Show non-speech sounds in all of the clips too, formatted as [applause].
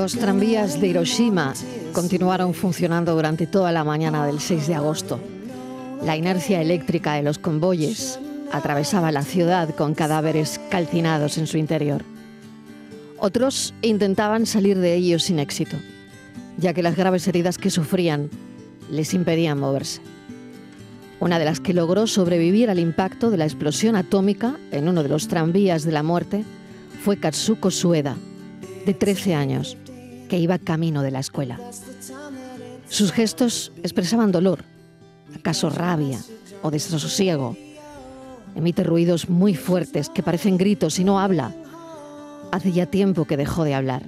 Los tranvías de Hiroshima continuaron funcionando durante toda la mañana del 6 de agosto. La inercia eléctrica de los convoyes atravesaba la ciudad con cadáveres calcinados en su interior. Otros intentaban salir de ellos sin éxito, ya que las graves heridas que sufrían les impedían moverse. Una de las que logró sobrevivir al impacto de la explosión atómica en uno de los tranvías de la muerte fue Katsuko Sueda, de 13 años, que iba camino de la escuela. Sus gestos expresaban dolor, acaso rabia o desasosiego. Emite ruidos muy fuertes que parecen gritos y no habla. Hace ya tiempo que dejó de hablar.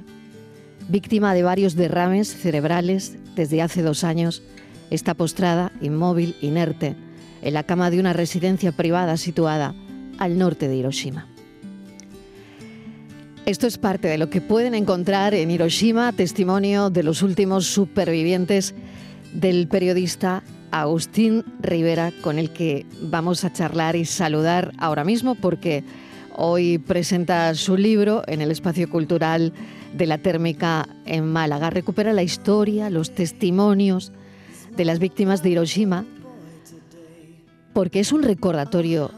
Víctima de varios derrames cerebrales desde hace dos años, está postrada, inmóvil, inerte, en la cama de una residencia privada situada al norte de Hiroshima. Esto es parte de lo que pueden encontrar en Hiroshima, testimonio de los últimos supervivientes del periodista Agustín Rivera, con el que vamos a charlar y saludar ahora mismo porque hoy presenta su libro en el espacio cultural de la térmica en Málaga. Recupera la historia, los testimonios de las víctimas de Hiroshima, porque es un recordatorio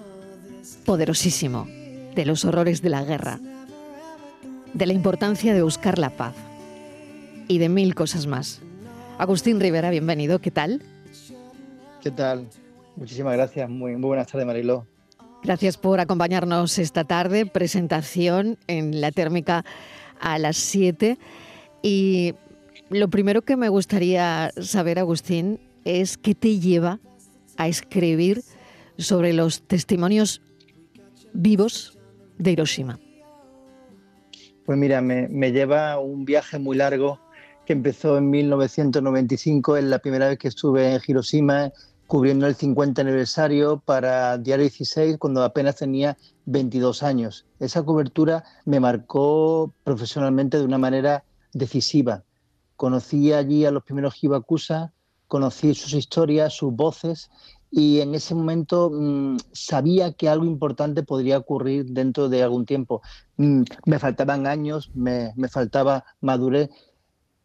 poderosísimo de los horrores de la guerra, de la importancia de buscar la paz y de mil cosas más. Agustín Rivera, bienvenido, ¿qué tal? ¿Qué tal? Muchísimas gracias. Muy, muy buenas tardes, Mariló. Gracias por acompañarnos esta tarde. Presentación en la térmica a las 7. Y lo primero que me gustaría saber, Agustín, es qué te lleva a escribir sobre los testimonios vivos de Hiroshima. Pues mira, me, lleva un viaje muy largo que empezó en 1995, es la primera vez que estuve en Hiroshima cubriendo el 50 aniversario para Diario 16 cuando apenas tenía 22 años. Esa cobertura me marcó profesionalmente de una manera decisiva. Conocí allí a los primeros Hibakusa, conocí sus historias, sus voces y en ese momento mmm, sabía que algo importante podría ocurrir dentro de algún tiempo. Mm, me faltaban años, me, me faltaba madurez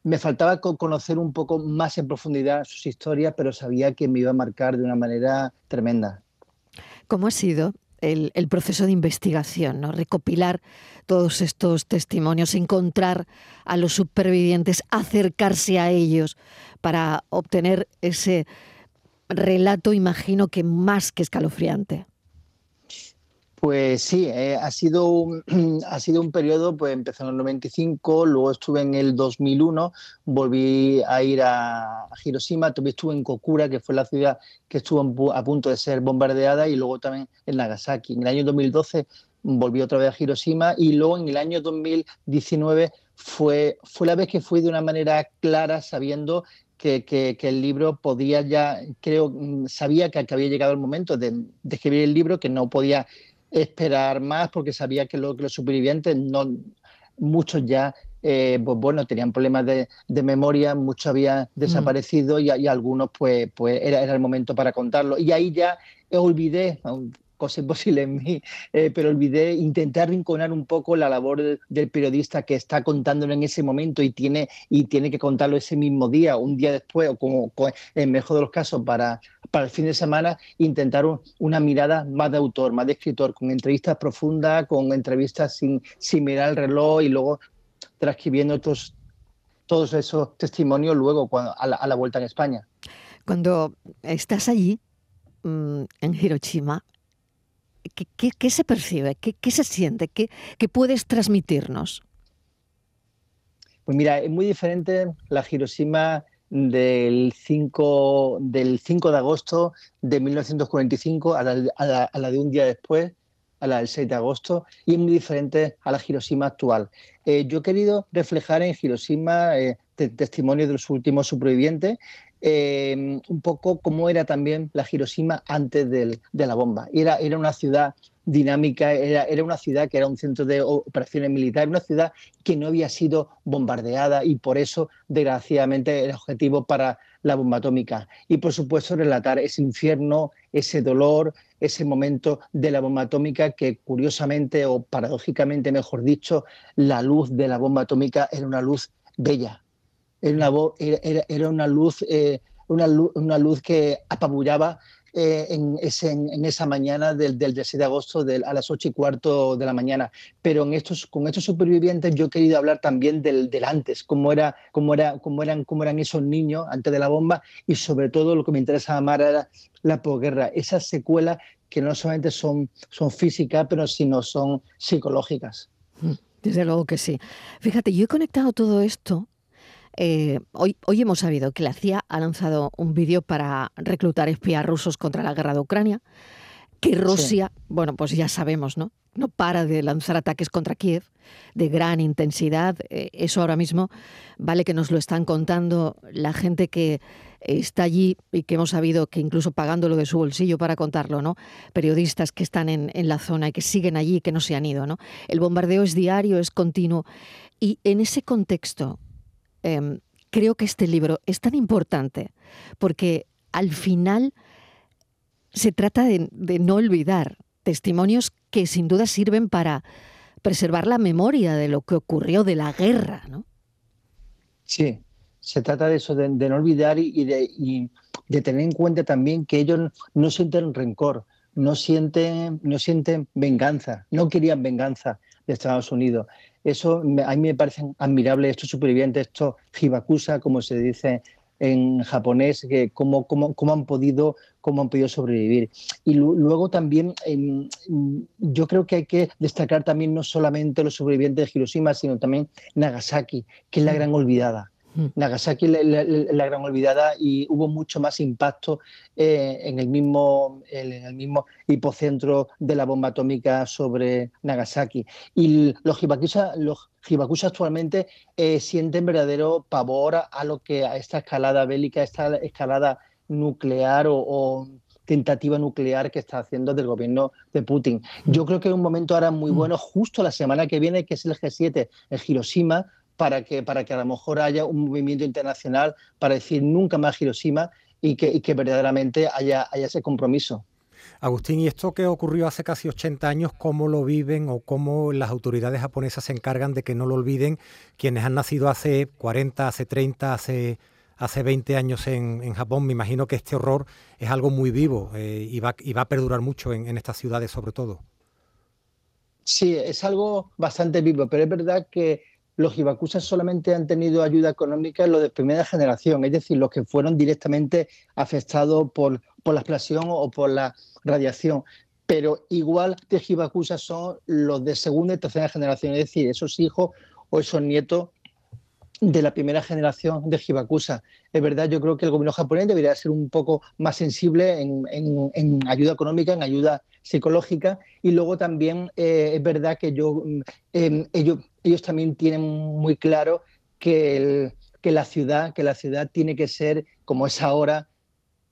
me faltaba conocer un poco más en profundidad sus historias, pero sabía que me iba a marcar de una manera tremenda. ¿Cómo ha sido el, el proceso de investigación? ¿no? Recopilar todos estos testimonios, encontrar a los supervivientes, acercarse a ellos para obtener ese relato, imagino que más que escalofriante. Pues sí, eh, ha, sido un, [clears throat] ha sido un periodo, pues empezó en el 95, luego estuve en el 2001, volví a ir a, a Hiroshima, también estuve en Kokura, que fue la ciudad que estuvo a punto de ser bombardeada, y luego también en Nagasaki. En el año 2012 volví otra vez a Hiroshima y luego en el año 2019 fue, fue la vez que fui de una manera clara, sabiendo que, que, que, el libro podía ya, creo, sabía que, que había llegado el momento de, de, escribir el libro, que no podía esperar más porque sabía que, lo, que los supervivientes, no, muchos ya, eh, pues bueno, tenían problemas de, de memoria, muchos habían desaparecido mm. y, y, algunos pues, pues era, era el momento para contarlo. Y ahí ya olvidé, cosa imposible en mí, eh, pero olvidé intentar rinconar un poco la labor de, del periodista que está contándolo en ese momento y tiene, y tiene que contarlo ese mismo día, un día después, o como, en mejor de los casos, para, para el fin de semana, intentar un, una mirada más de autor, más de escritor, con entrevistas profundas, con entrevistas sin, sin mirar el reloj y luego transcribiendo estos, todos esos testimonios luego cuando, a, la, a la vuelta en España. Cuando estás allí, mmm, en Hiroshima, ¿Qué, qué, qué, se percibe? ¿Qué, qué se siente? ¿Qué, ¿Qué, puedes transmitirnos? Pues mira, es muy diferente la Hiroshima del 5, del 5 de agosto de 1945 a la, a la de un día después a la del 6 de agosto y es muy diferente a la Hiroshima actual. Eh, yo he querido reflejar en Hiroshima eh, testimonios de los últimos supervivientes, eh, un poco cómo era también la Hiroshima antes de la bomba. Era, era una ciudad dinámica, era, era, una ciudad que era un centro de operaciones militares, una ciudad que no había sido bombardeada y por eso, desgraciadamente, el objetivo para la bomba atómica. Y por supuesto, relatar ese infierno, ese dolor, ese momento de la bomba atómica que curiosamente o paradójicamente, mejor dicho, la luz de la bomba atómica era una luz bella, era una, luz... Eh, una luz, una luz que apabullaba eh, en, ese, en, esa mañana del, del 6 de agosto a las 8 y cuarto de la mañana. Pero en con estos supervivientes yo he querido hablar también del, del antes, cómo, era, cómo, era, cómo, eran, cómo eran esos niños antes de la bomba y sobre todo lo que me interesa amar era la posguerra, esas secuelas que no solamente son, son físicas, pero sino son psicológicas. Mm, desde luego que sí. Fíjate, yo he conectado todo esto eh, hoy, hoy hemos sabido que la CIA ha lanzado un vídeo para reclutar espías rusos contra la guerra de Ucrania, que Rusia, bueno, pues ya sabemos, ¿no? No para de lanzar ataques contra Kiev de gran intensidad. Eh, eso ahora mismo vale que nos lo están contando la gente que está allí y que hemos sabido que incluso pagándolo de su bolsillo para contarlo, ¿no? Periodistas que están en, en la zona y que siguen allí y que no se han ido, ¿no? El bombardeo es diario, es continuo. Y en ese contexto, Em, creo que este libro es tan importante porque al final se trata de, no olvidar testimonios que sin duda sirven para preservar la memoria de lo que ocurrió de la guerra, ¿no? Sí, se trata de eso, de, no olvidar y, de, de, tener en cuenta también que ellos no sienten rencor, no sienten, no sienten venganza, no querían venganza de Estados Unidos. Eso a mí me parecen admirables estos supervivientes, estos hibakusa, como se dice en japonés, que cómo, cómo, cómo, han podido, cómo han podido sobrevivir. Y luego también em, yo creo que hay que destacar también no solamente los sobrevivientes de Hiroshima, sino también Nagasaki, que es la mm. gran olvidada. Mm. Nagasaki la, la, gran olvidada y hubo mucho más impacto eh, en, el mismo, en el mismo hipocentro de la bomba atómica sobre Nagasaki. Y los hibakusha, los actualmente eh, sienten verdadero pavor a, lo que a esta escalada bélica, esta escalada nuclear o, tentativa nuclear que está haciendo del gobierno de Putin. Yo creo que es un momento ahora muy mm. bueno, justo la semana que viene, que es el G7 en Hiroshima, para que, para que a lo mejor haya un movimiento internacional para decir nunca más Hiroshima y que, que verdaderamente haya, haya ese compromiso. Agustín, ¿y esto que ocurrió hace casi 80 años, cómo lo viven o cómo las autoridades japonesas se encargan de que no lo olviden quienes han nacido hace 40, hace 30, hace, hace 20 años en, en Japón? Me imagino que este horror es algo muy vivo eh, y, va, y, va, a perdurar mucho en, en estas ciudades sobre todo. Sí, es algo bastante vivo, pero es verdad que los hibakusas solamente han tenido ayuda económica en los de primera generación, es decir, los que fueron directamente afectados por, por la explosión o por la radiación. Pero igual de hibakusas son los de segunda y tercera generación, es decir, esos hijos o esos nietos de la primera generación de Hibakusa. Es verdad, yo creo que el gobierno japonés debería ser un poco más sensible en, ayuda económica, en ayuda psicológica, y luego también eh, es verdad que yo, mm, em, ellos, ellos también tienen muy claro que, que, la ciudad, que la ciudad tiene que ser como es ahora,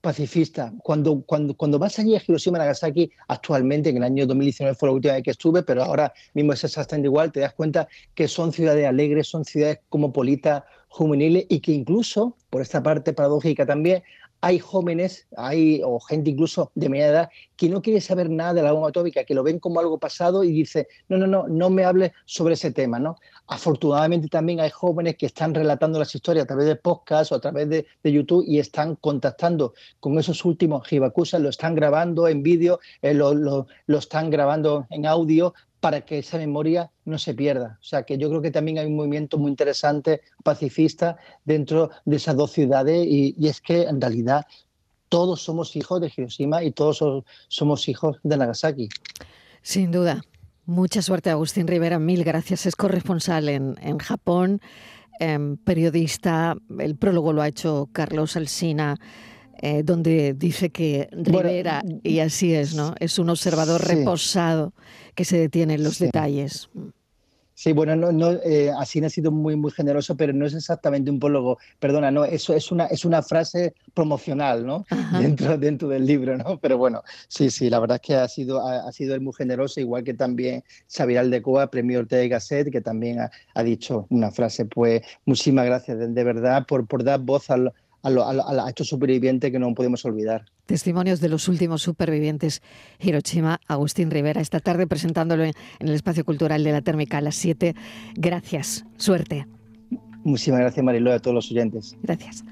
pacifista. Cuando, cuando, cuando vas allí a Hiroshima y Nagasaki, actualmente, en el año 2019 fue la última vez que estuve, pero ahora mismo es exactamente igual, te das cuenta que son ciudades alegres, son ciudades cosmopolitas, juveniles y que incluso, por esta parte paradójica también, hay jóvenes, hay o gente incluso de media edad que no quiere saber nada de la bomba atómica, que lo ven como algo pasado y dice, no, no, no, no me hable sobre ese tema, ¿no? Afortunadamente también hay jóvenes que están relatando las historias a través de podcast o a través de, YouTube y están contactando con esos últimos Hibakusas, lo están grabando en vídeo, eh, lo, lo, lo están grabando en audio para que esa memoria no se pierda. O sea que yo creo que también hay un movimiento muy interesante, pacifista, dentro de esas dos ciudades y, es que en realidad todos somos hijos de Hiroshima y todos somos hijos de Nagasaki. Sin duda. Mucha suerte, Agustín Rivera. Mil gracias. Es corresponsal en, en Japón. em, periodista, el prólogo lo ha hecho Carlos Alsina, eh, donde dice que Rivera, y así es, ¿no? Es un observador reposado que se detiene en los detalles. Sí, bueno, no, no, eh, ha sido muy, muy generoso, pero no es exactamente un prólogo. Perdona, no, eso es una, es una frase promocional, ¿no? Dentro, dentro del libro, ¿no? Pero bueno, sí, sí, la verdad es que ha sido, ha, sido muy generoso, igual que también Xavier Aldecoa, premio Ortega y Gasset, que también ha, dicho una frase, pues, muchísimas gracias de, verdad por, por dar voz a, a, estos supervivientes que no podemos olvidar. Testimonios de los últimos supervivientes. Hiroshima, Agustín Rivera, esta tarde presentándolo en, el Espacio Cultural de la Térmica a las 7. Gracias. Suerte. Muchísimas gracias, Mariló, a todos los oyentes. Gracias.